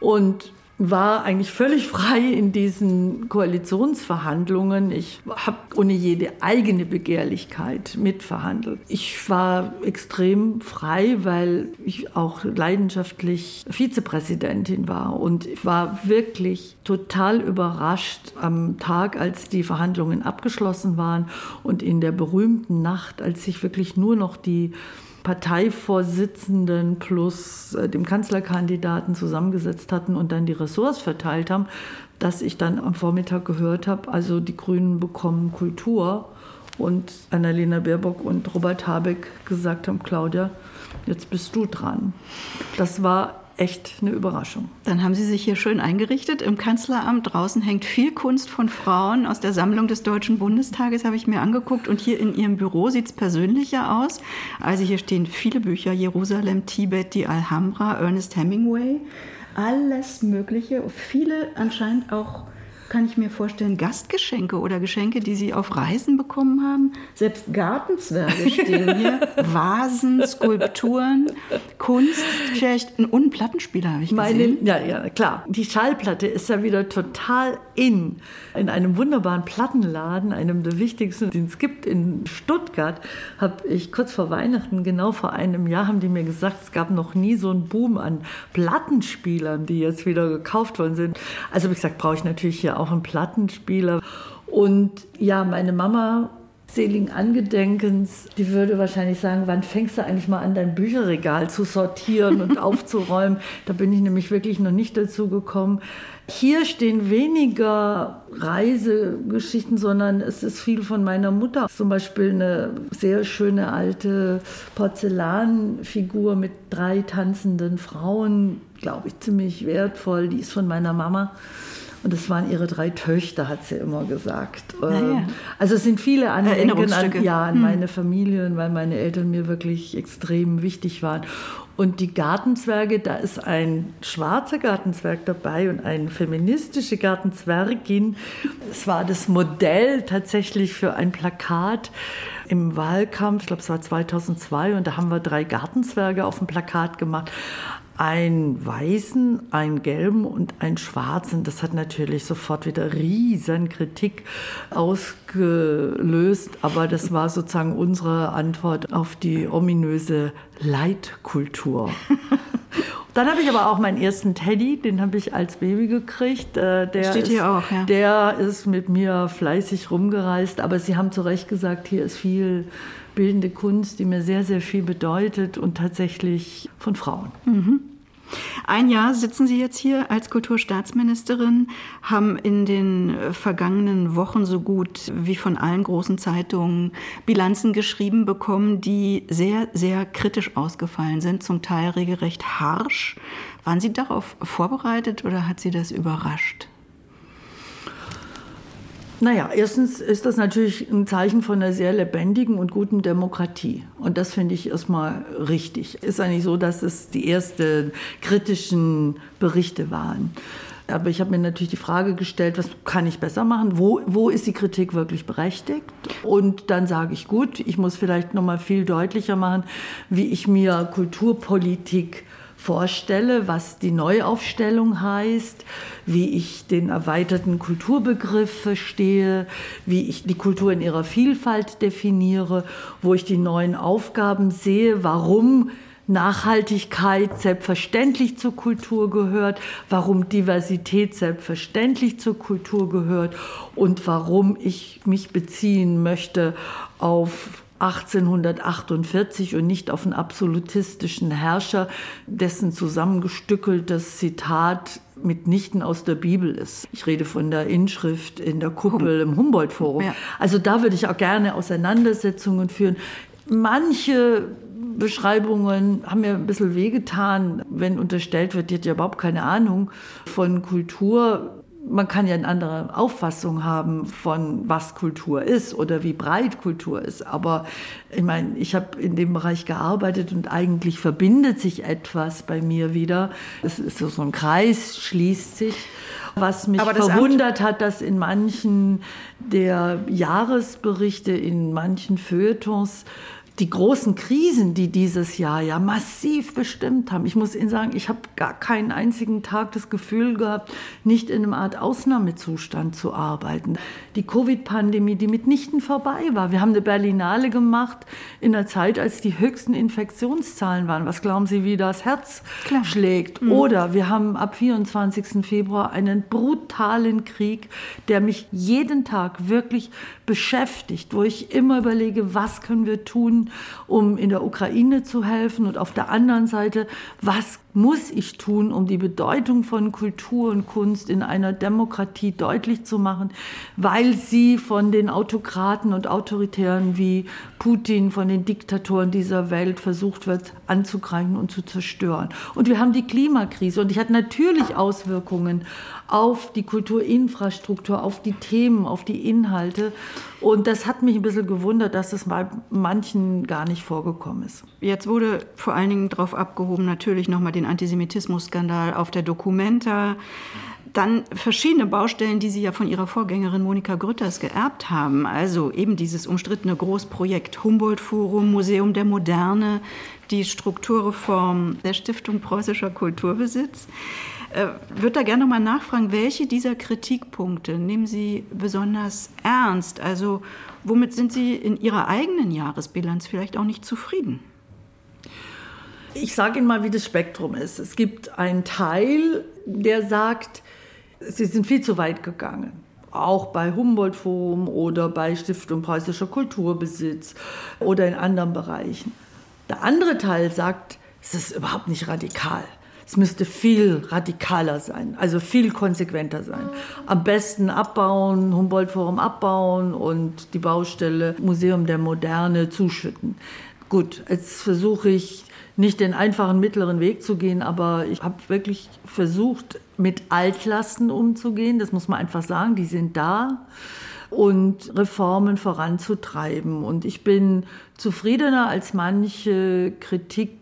Und war eigentlich völlig frei in diesen Koalitionsverhandlungen. Ich habe ohne jede eigene Begehrlichkeit mitverhandelt. Ich war extrem frei, weil ich auch leidenschaftlich Vizepräsidentin war und ich war wirklich total überrascht am Tag, als die Verhandlungen abgeschlossen waren und in der berühmten Nacht, als sich wirklich nur noch die Parteivorsitzenden plus äh, dem Kanzlerkandidaten zusammengesetzt hatten und dann die Ressorts verteilt haben, dass ich dann am Vormittag gehört habe, also die Grünen bekommen Kultur und Annalena Baerbock und Robert Habeck gesagt haben, Claudia, jetzt bist du dran. Das war echt eine Überraschung. Dann haben Sie sich hier schön eingerichtet im Kanzleramt. Draußen hängt viel Kunst von Frauen aus der Sammlung des Deutschen Bundestages, habe ich mir angeguckt. Und hier in Ihrem Büro sieht es persönlicher aus. Also hier stehen viele Bücher, Jerusalem, Tibet, die Alhambra, Ernest Hemingway, alles Mögliche. Viele anscheinend auch kann ich mir vorstellen, Gastgeschenke oder Geschenke, die Sie auf Reisen bekommen haben. Selbst Gartenzwerge stehen hier, Vasen, Skulpturen, Kunst, vielleicht ein Unplattenspieler habe ich Meine, gesehen. ja, ja, klar. Die Schallplatte ist ja wieder total in. In einem wunderbaren Plattenladen, einem der wichtigsten, den es gibt in Stuttgart, habe ich kurz vor Weihnachten, genau vor einem Jahr, haben die mir gesagt, es gab noch nie so einen Boom an Plattenspielern, die jetzt wieder gekauft worden sind. Also habe ich gesagt, brauche ich natürlich hier auch einen Plattenspieler. Und ja, meine Mama seligen Angedenkens, die würde wahrscheinlich sagen, wann fängst du eigentlich mal an, dein Bücherregal zu sortieren und aufzuräumen? Da bin ich nämlich wirklich noch nicht dazu gekommen. Hier stehen weniger Reisegeschichten, sondern es ist viel von meiner Mutter. Zum Beispiel eine sehr schöne alte Porzellanfigur mit drei tanzenden Frauen, glaube ich, ziemlich wertvoll. Die ist von meiner Mama. Und das waren ihre drei Töchter, hat sie immer gesagt. ja. Ähm, Also es sind viele Andenken an, Erinnerungsstücke. ja, an meine Familie, weil meine Eltern mir wirklich extrem wichtig waren. Und die Gartenzwerge, da ist ein schwarzer Gartenzwerg dabei und eine feministische Gartenzwergin. Es war das Modell tatsächlich für ein Plakat im Wahlkampf, ich glaube es war 2002, und da haben wir drei Gartenzwerge auf dem Plakat gemacht einen weißen, einen gelben und einen schwarzen. Das hat natürlich sofort wieder riesen Kritik ausgelöst, aber das war sozusagen unsere Antwort auf die ominöse Leitkultur. Dann habe ich aber auch meinen ersten Teddy, den habe ich als Baby gekriegt. Äh, Der Steht ist, hier auch, ja. Der ist mit mir fleißig rumgereist, aber Sie haben zu Recht gesagt, hier ist viel bildende Kunst, die mir sehr, sehr viel bedeutet und tatsächlich von Frauen. Ein Jahr sitzen Sie jetzt hier als Kulturstaatsministerin, haben in den vergangenen Wochen so gut wie von allen großen Zeitungen Bilanzen geschrieben bekommen, die sehr, sehr kritisch ausgefallen sind, zum Teil regelrecht harsch. Waren Sie darauf vorbereitet oder hat Sie das überrascht? Naja, erstens ist das natürlich ein Zeichen von einer sehr lebendigen und guten Demokratie. Und das finde ich erstmal richtig. Ist eigentlich so, dass es die ersten kritischen Berichte waren. Aber ich habe mir natürlich die Frage gestellt, was kann ich besser machen? Wo, wo ist die Kritik wirklich berechtigt? Und dann sage ich, gut, ich muss vielleicht noch mal viel deutlicher machen, wie ich mir Kulturpolitik vorstelle, was die Neuaufstellung heißt, wie ich den erweiterten Kulturbegriff verstehe, wie ich die Kultur in ihrer Vielfalt definiere, wo ich die neuen Aufgaben sehe, warum Nachhaltigkeit selbstverständlich zur Kultur gehört, warum Diversität selbstverständlich zur Kultur gehört und warum ich mich beziehen möchte auf 1848 und nicht auf einen absolutistischen Herrscher, dessen zusammengestückeltes Zitat mitnichten aus der Bibel ist. Ich rede von der Inschrift in der Kuppel im Humboldt-Forum. Ja. Also da würde ich auch gerne Auseinandersetzungen führen. Manche Beschreibungen haben mir ein bisschen wehgetan, wenn unterstellt wird, die hat ja überhaupt keine Ahnung von Kultur. Man kann ja eine andere Auffassung haben von was Kultur ist oder wie breit Kultur ist. Aber ich meine, ich habe in dem Bereich gearbeitet und eigentlich verbindet sich etwas bei mir wieder. Es ist so ein Kreis, schließt sich. Was mich verwundert hat, dass in manchen der Jahresberichte, in manchen Feuilletons die großen Krisen, die dieses Jahr ja massiv bestimmt haben. Ich muss Ihnen sagen, ich habe gar keinen einzigen Tag das Gefühl gehabt, nicht in einer Art Ausnahmezustand zu arbeiten. Die Covid-Pandemie, die mitnichten vorbei war. Wir haben eine Berlinale gemacht in einer Zeit, als die höchsten Infektionszahlen waren. Was glauben Sie, wie das Herz Klar. schlägt? Oder wir haben ab 24. Februar einen brutalen Krieg, der mich jeden Tag wirklich beschäftigt, wo ich immer überlege, was können wir tun, um in der Ukraine zu helfen. Und auf der anderen Seite, was muss ich tun, um die Bedeutung von Kultur und Kunst in einer Demokratie deutlich zu machen, weil sie von den Autokraten und Autoritären wie Putin, von den Diktatoren dieser Welt versucht wird anzugreifen und zu zerstören. Und wir haben die Klimakrise und die hat natürlich Auswirkungen auf die Kulturinfrastruktur, auf die Themen, auf die Inhalte. Und das hat mich ein bisschen gewundert, dass es bei manchen gar nicht vorgekommen ist. Jetzt wurde vor allen Dingen darauf abgehoben, natürlich nochmal den Antisemitismus-Skandal auf der Documenta. Dann verschiedene Baustellen, die Sie ja von Ihrer Vorgängerin Monika Grütters geerbt haben. Also eben dieses umstrittene Großprojekt Humboldt-Forum, Museum der Moderne, die Strukturreform der Stiftung Preußischer Kulturbesitz. Äh, würde da gerne noch mal nachfragen, welche dieser Kritikpunkte nehmen Sie besonders ernst? Also womit sind Sie in Ihrer eigenen Jahresbilanz vielleicht auch nicht zufrieden? Ich sage Ihnen mal, wie das Spektrum ist. Es gibt einen Teil, der sagt, Sie sind viel zu weit gegangen. Auch bei Humboldt Forum oder bei Stiftung Preußischer Kulturbesitz oder in anderen Bereichen. Der andere Teil sagt, es ist überhaupt nicht radikal. Es müsste viel radikaler sein, also viel konsequenter sein. Am besten abbauen, Humboldt-Forum abbauen und die Baustelle Museum der Moderne zuschütten. Gut, jetzt versuche ich nicht den einfachen mittleren Weg zu gehen, aber ich habe wirklich versucht, mit Altlasten umzugehen. Das muss man einfach sagen, die sind da und Reformen voranzutreiben. Und ich bin zufriedener als manche Kritik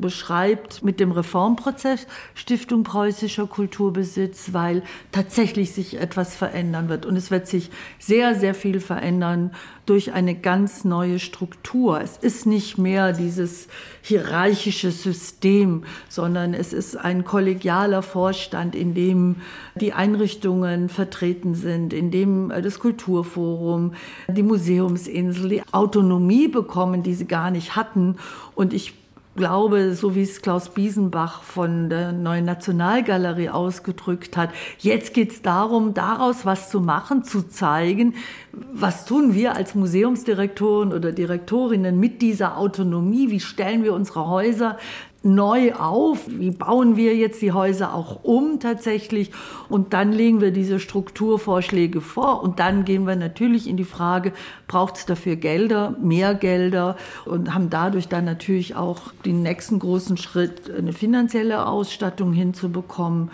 beschreibt mit dem Reformprozess Stiftung Preußischer Kulturbesitz, weil tatsächlich sich etwas verändern wird. Und es wird sich sehr, sehr viel verändern durch eine ganz neue Struktur. Es ist nicht mehr dieses hierarchische System, sondern es ist ein kollegialer Vorstand, in dem die Einrichtungen vertreten sind, in dem das Kulturforum, die Museumsinsel die Autonomie bekommen, die sie gar nicht hatten. Und ich glaube, so wie es Klaus Biesenbach von der Neuen Nationalgalerie ausgedrückt hat, jetzt geht es darum, daraus was zu machen, zu zeigen, was tun wir als Museumsdirektoren oder Direktorinnen mit dieser Autonomie, wie stellen wir unsere Häuser neu auf? Wie bauen wir jetzt die Häuser auch um tatsächlich? Und dann legen wir diese Strukturvorschläge vor und dann gehen wir natürlich in die Frage, braucht es dafür Gelder, mehr Gelder und haben dadurch dann natürlich auch den nächsten großen Schritt, eine finanzielle Ausstattung hinzubekommen.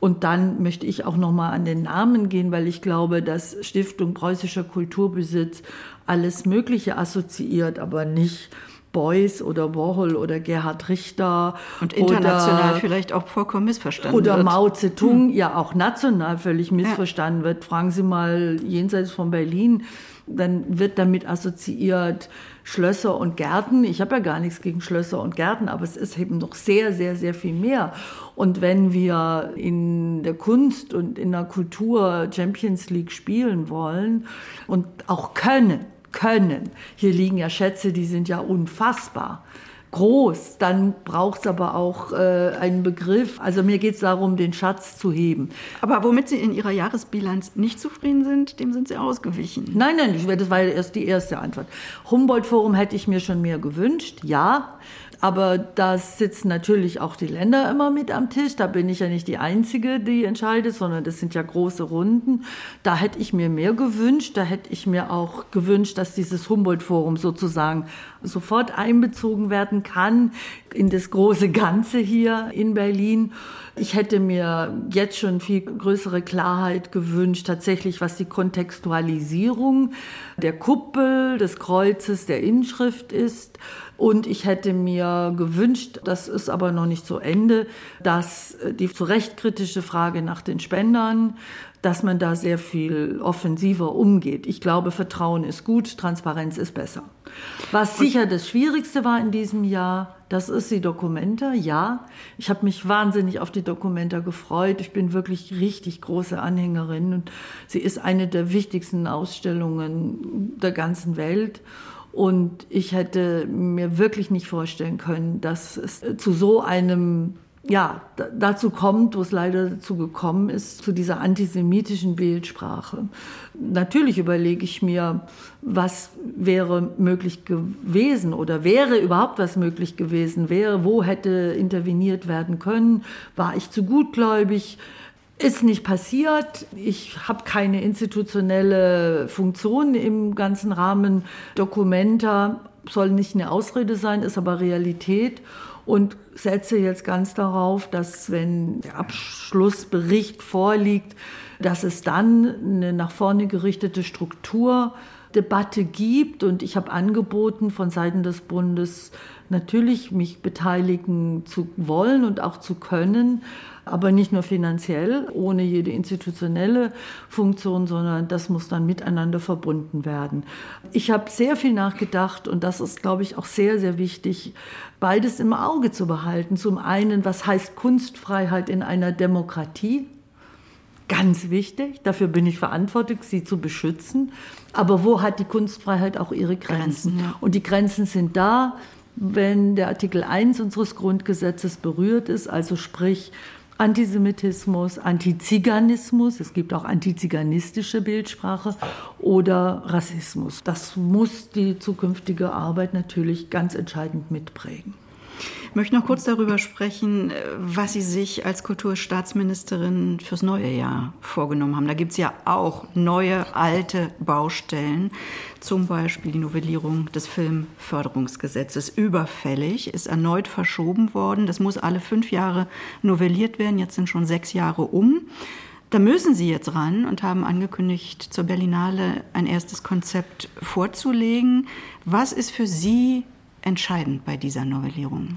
Und dann möchte ich auch noch mal an den Namen gehen, weil ich glaube, dass Stiftung Preußischer Kulturbesitz alles Mögliche assoziiert, aber nicht Beuys oder Warhol oder Gerhard Richter. Und international oder, vielleicht auch vollkommen missverstanden oder wird. Oder Mao Zedong, hm. ja auch national völlig missverstanden ja. wird. Fragen Sie mal jenseits von Berlin, dann wird damit assoziiert Schlösser und Gärten. Ich habe ja gar nichts gegen Schlösser und Gärten, aber es ist eben noch sehr, sehr, sehr viel mehr. Und wenn wir in der Kunst und in der Kultur Champions League spielen wollen und auch können, können. Hier liegen ja Schätze, die sind ja unfassbar groß, dann braucht es aber auch äh, einen Begriff. Also mir geht es darum, den Schatz zu heben. Aber womit Sie in Ihrer Jahresbilanz nicht zufrieden sind, dem sind Sie ausgewichen. Nein, nein, das war erst die erste Antwort. Humboldt-Forum hätte ich mir schon mehr gewünscht, ja. Aber da sitzen natürlich auch die Länder immer mit am Tisch. Da bin ich ja nicht die Einzige, die entscheidet, sondern das sind ja große Runden. Da hätte ich mir mehr gewünscht. Da hätte ich mir auch gewünscht, dass dieses Humboldt-Forum sozusagen sofort einbezogen werden kann in das große Ganze hier in Berlin. Ich hätte mir jetzt schon viel größere Klarheit gewünscht, tatsächlich was die Kontextualisierung der Kuppel, des Kreuzes, der Inschrift ist. Und ich hätte mir gewünscht, das ist aber noch nicht zu Ende, dass die zu Recht kritische Frage nach den Spendern, dass man da sehr viel offensiver umgeht. Ich glaube, Vertrauen ist gut, Transparenz ist besser. Was sicher das Schwierigste war in diesem Jahr, das ist die Dokumenta. Ja, ich habe mich wahnsinnig auf die Dokumenta gefreut. Ich bin wirklich richtig große Anhängerin und sie ist eine der wichtigsten Ausstellungen der ganzen Welt. Und ich hätte mir wirklich nicht vorstellen können, dass es zu so einem ja, dazu kommt, wo es leider dazu gekommen ist, zu dieser antisemitischen Bildsprache. Natürlich überlege ich mir, was wäre möglich gewesen oder wäre überhaupt was möglich gewesen, wäre, wo hätte interveniert werden können, war ich zu gutgläubig, ist nicht passiert. Ich habe keine institutionelle Funktion im ganzen Rahmen. Dokumenta soll nicht eine Ausrede sein, ist aber Realität und setze jetzt ganz darauf, dass wenn der Abschlussbericht vorliegt, dass es dann eine nach vorne gerichtete Struktur Debatte gibt. Und ich habe angeboten von Seiten des Bundes natürlich mich beteiligen zu wollen und auch zu können aber nicht nur finanziell, ohne jede institutionelle Funktion, sondern das muss dann miteinander verbunden werden. Ich habe sehr viel nachgedacht und das ist, glaube ich, auch sehr, sehr wichtig, beides im Auge zu behalten. Zum einen, was heißt Kunstfreiheit in einer Demokratie? Ganz wichtig, dafür bin ich verantwortlich, sie zu beschützen. Aber wo hat die Kunstfreiheit auch ihre Grenzen? Grenzen ja. Und die Grenzen sind da, wenn der Artikel 1 unseres Grundgesetzes berührt ist, also sprich Antisemitismus, Antiziganismus, es gibt auch antiziganistische Bildsprache oder Rassismus. Das muss die zukünftige Arbeit natürlich ganz entscheidend mitprägen. Ich möchte noch kurz darüber sprechen, was Sie sich als Kulturstaatsministerin fürs neue Jahr vorgenommen haben. Da gibt es ja auch neue, alte Baustellen. Zum Beispiel die Novellierung des Filmförderungsgesetzes. Überfällig ist erneut verschoben worden. Das muss alle fünf Jahre novelliert werden. Jetzt sind schon sechs Jahre um. Da müssen Sie jetzt ran und haben angekündigt, zur Berlinale ein erstes Konzept vorzulegen. Was ist für Sie entscheidend bei dieser Novellierung?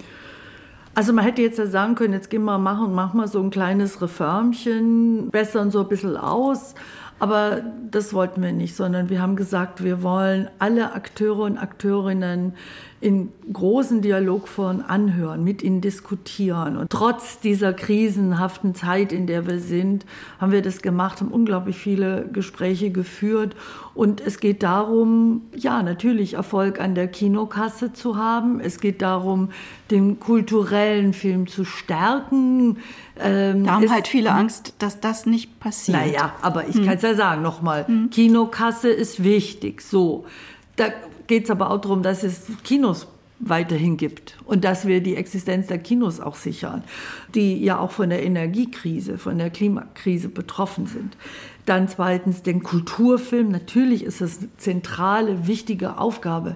Also man hätte jetzt ja sagen können, jetzt gehen wir machen, machen wir so ein kleines Reformchen, bessern so ein bisschen aus. Aber das wollten wir nicht, sondern wir haben gesagt, wir wollen alle Akteure und Akteurinnen in großen Dialogforen anhören, mit ihnen diskutieren. Und trotz dieser krisenhaften Zeit, in der wir sind, haben wir das gemacht, haben unglaublich viele Gespräche geführt. Und es geht darum, ja, natürlich Erfolg an der Kinokasse zu haben. Es geht darum, den kulturellen Film zu stärken. Ähm, da haben halt viele Angst, dass das nicht passiert. Naja, aber ich hm. kann es ja sagen, nochmal, hm. Kinokasse ist wichtig. So, da geht es aber auch darum, dass es Kinos weiterhin gibt und dass wir die Existenz der Kinos auch sichern, die ja auch von der Energiekrise, von der Klimakrise betroffen sind. Dann zweitens den Kulturfilm. Natürlich ist es eine zentrale, wichtige Aufgabe,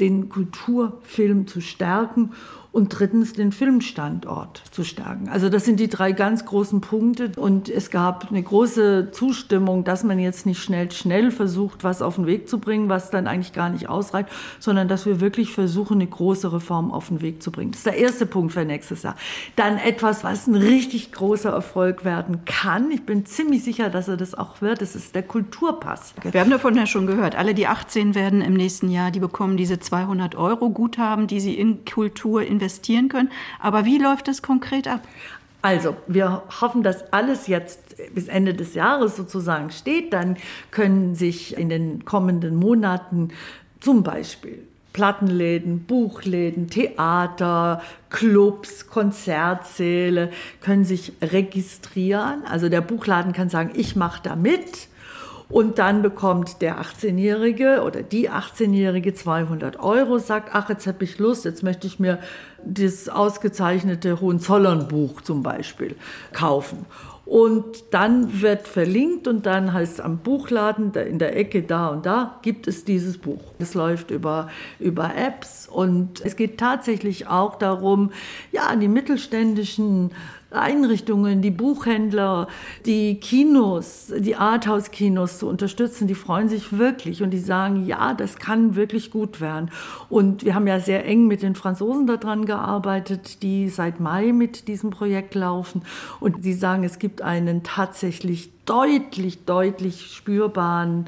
den Kulturfilm zu stärken und drittens den Filmstandort zu stärken. Also das sind die drei ganz großen Punkte und es gab eine große Zustimmung, dass man jetzt nicht schnell, schnell versucht, was auf den Weg zu bringen, was dann eigentlich gar nicht ausreicht, sondern dass wir wirklich versuchen, eine große Reform auf den Weg zu bringen. Das ist der erste Punkt für nächstes Jahr. Dann etwas, was ein richtig großer Erfolg werden kann. Ich bin ziemlich sicher, dass er das auch wird. Das ist der Kulturpass. Wir haben davon ja schon gehört. Alle, die 18 werden im nächsten Jahr, die bekommen diese 200 Euro Guthaben, die sie in Kultur investieren investieren können. Aber wie läuft das konkret ab? Also, wir hoffen, dass alles jetzt bis Ende des Jahres sozusagen steht. Dann können sich in den kommenden Monaten zum Beispiel Plattenläden, Buchläden, Theater, Clubs, Konzertsäle können sich registrieren. Also der Buchladen kann sagen, ich mache da mit. Und dann bekommt der 18-Jährige oder die 18-Jährige 200 Euro, sagt, ach, jetzt habe ich Lust, jetzt möchte ich mir das ausgezeichnete Hohenzollern-Buch zum Beispiel kaufen. Und dann wird verlinkt und dann heißt es am Buchladen in der Ecke da und da gibt es dieses Buch. Es läuft über, über Apps und es geht tatsächlich auch darum, ja, die mittelständischen Einrichtungen, die Buchhändler, die Kinos, die Arthouse-Kinos zu unterstützen. Die freuen sich wirklich und die sagen, ja, das kann wirklich gut werden. Und wir haben ja sehr eng mit den Franzosen daran gearbeitet, die seit Mai mit diesem Projekt laufen. Und die sagen, es gibt einen tatsächlich deutlich, deutlich spürbaren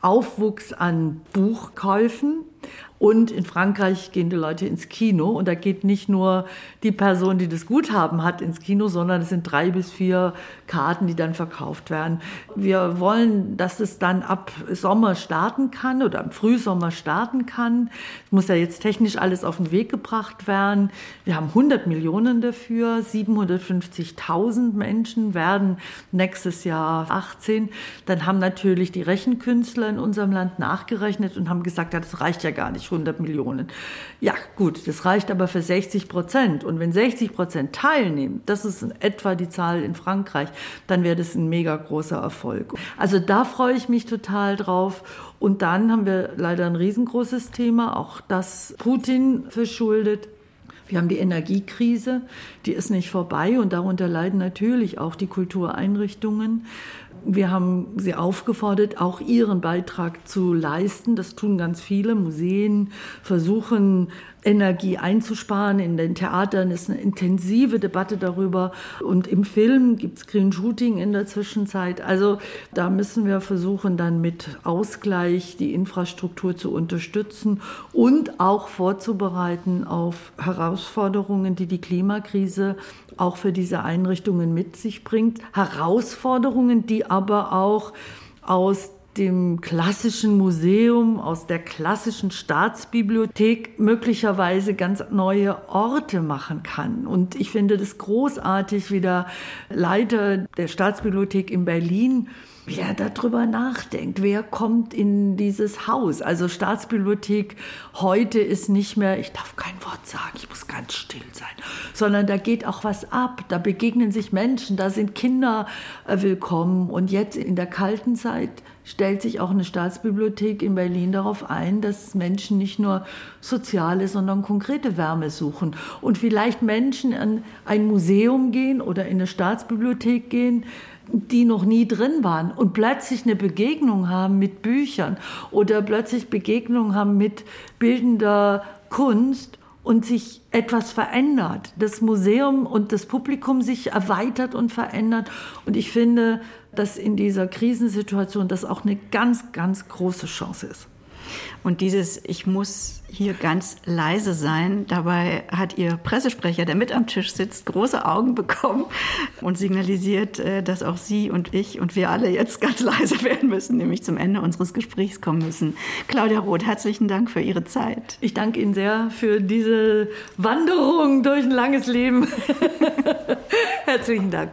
Aufwuchs an Buchkäufen. Und in Frankreich gehen die Leute ins Kino. Und da geht nicht nur die Person, die das Guthaben hat, ins Kino, sondern es sind drei bis vier Karten, die dann verkauft werden. Wir wollen, dass es dann ab Sommer starten kann oder im Frühsommer starten kann. Es muss ja jetzt technisch alles auf den Weg gebracht werden. Wir haben 100 Millionen dafür. 750.000 Menschen werden nächstes Jahr 18. Dann haben natürlich die Rechenkünstler in unserem Land nachgerechnet und haben gesagt, ja, das reicht ja gar nicht 100 Millionen. Ja, gut, das reicht aber für 60 Prozent. Und wenn 60 Prozent teilnehmen, das ist in etwa die Zahl in Frankreich, dann wäre das ein mega großer Erfolg. Also da freue ich mich total drauf. Und dann haben wir leider ein riesengroßes Thema, auch das Putin verschuldet. Wir haben die Energiekrise, die ist nicht vorbei und darunter leiden natürlich auch die Kultureinrichtungen. Wir haben sie aufgefordert, auch ihren Beitrag zu leisten. Das tun ganz viele Museen, versuchen Energie einzusparen. In den Theatern ist eine intensive Debatte darüber. Und im Film gibt es Green Shooting in der Zwischenzeit. Also da müssen wir versuchen, dann mit Ausgleich die Infrastruktur zu unterstützen und auch vorzubereiten auf Herausforderungen, die die Klimakrise auch für diese Einrichtungen mit sich bringt. Herausforderungen, die aber auch aus dem klassischen Museum, aus der klassischen Staatsbibliothek möglicherweise ganz neue Orte machen kann. Und ich finde das großartig, wie der Leiter der Staatsbibliothek in Berlin wie er darüber nachdenkt. Wer kommt in dieses Haus? Also Staatsbibliothek heute ist nicht mehr, ich darf kein Wort sagen, ich muss ganz still sein, sondern da geht auch was ab. Da begegnen sich Menschen, da sind Kinder äh, willkommen. Und jetzt in der kalten Zeit stellt sich auch eine Staatsbibliothek in Berlin darauf ein, dass Menschen nicht nur soziale, sondern konkrete Wärme suchen. Und vielleicht Menschen in ein Museum gehen oder in eine Staatsbibliothek gehen, die noch nie drin waren und plötzlich eine Begegnung haben mit Büchern oder plötzlich Begegnung haben mit bildender Kunst und sich etwas verändert. Das Museum und das Publikum sich erweitert und verändert. Und ich finde, dass in dieser Krisensituation das auch eine ganz, ganz große Chance ist. Und dieses, ich muss hier ganz leise sein, dabei hat ihr Pressesprecher, der mit am Tisch sitzt, große Augen bekommen und signalisiert, äh, dass auch Sie und ich und wir alle jetzt ganz leise werden müssen, nämlich zum Ende unseres Gesprächs kommen müssen. Claudia Roth, herzlichen Dank für Ihre Zeit. Ich danke Ihnen sehr für diese Wanderung durch ein langes Leben. herzlichen Dank.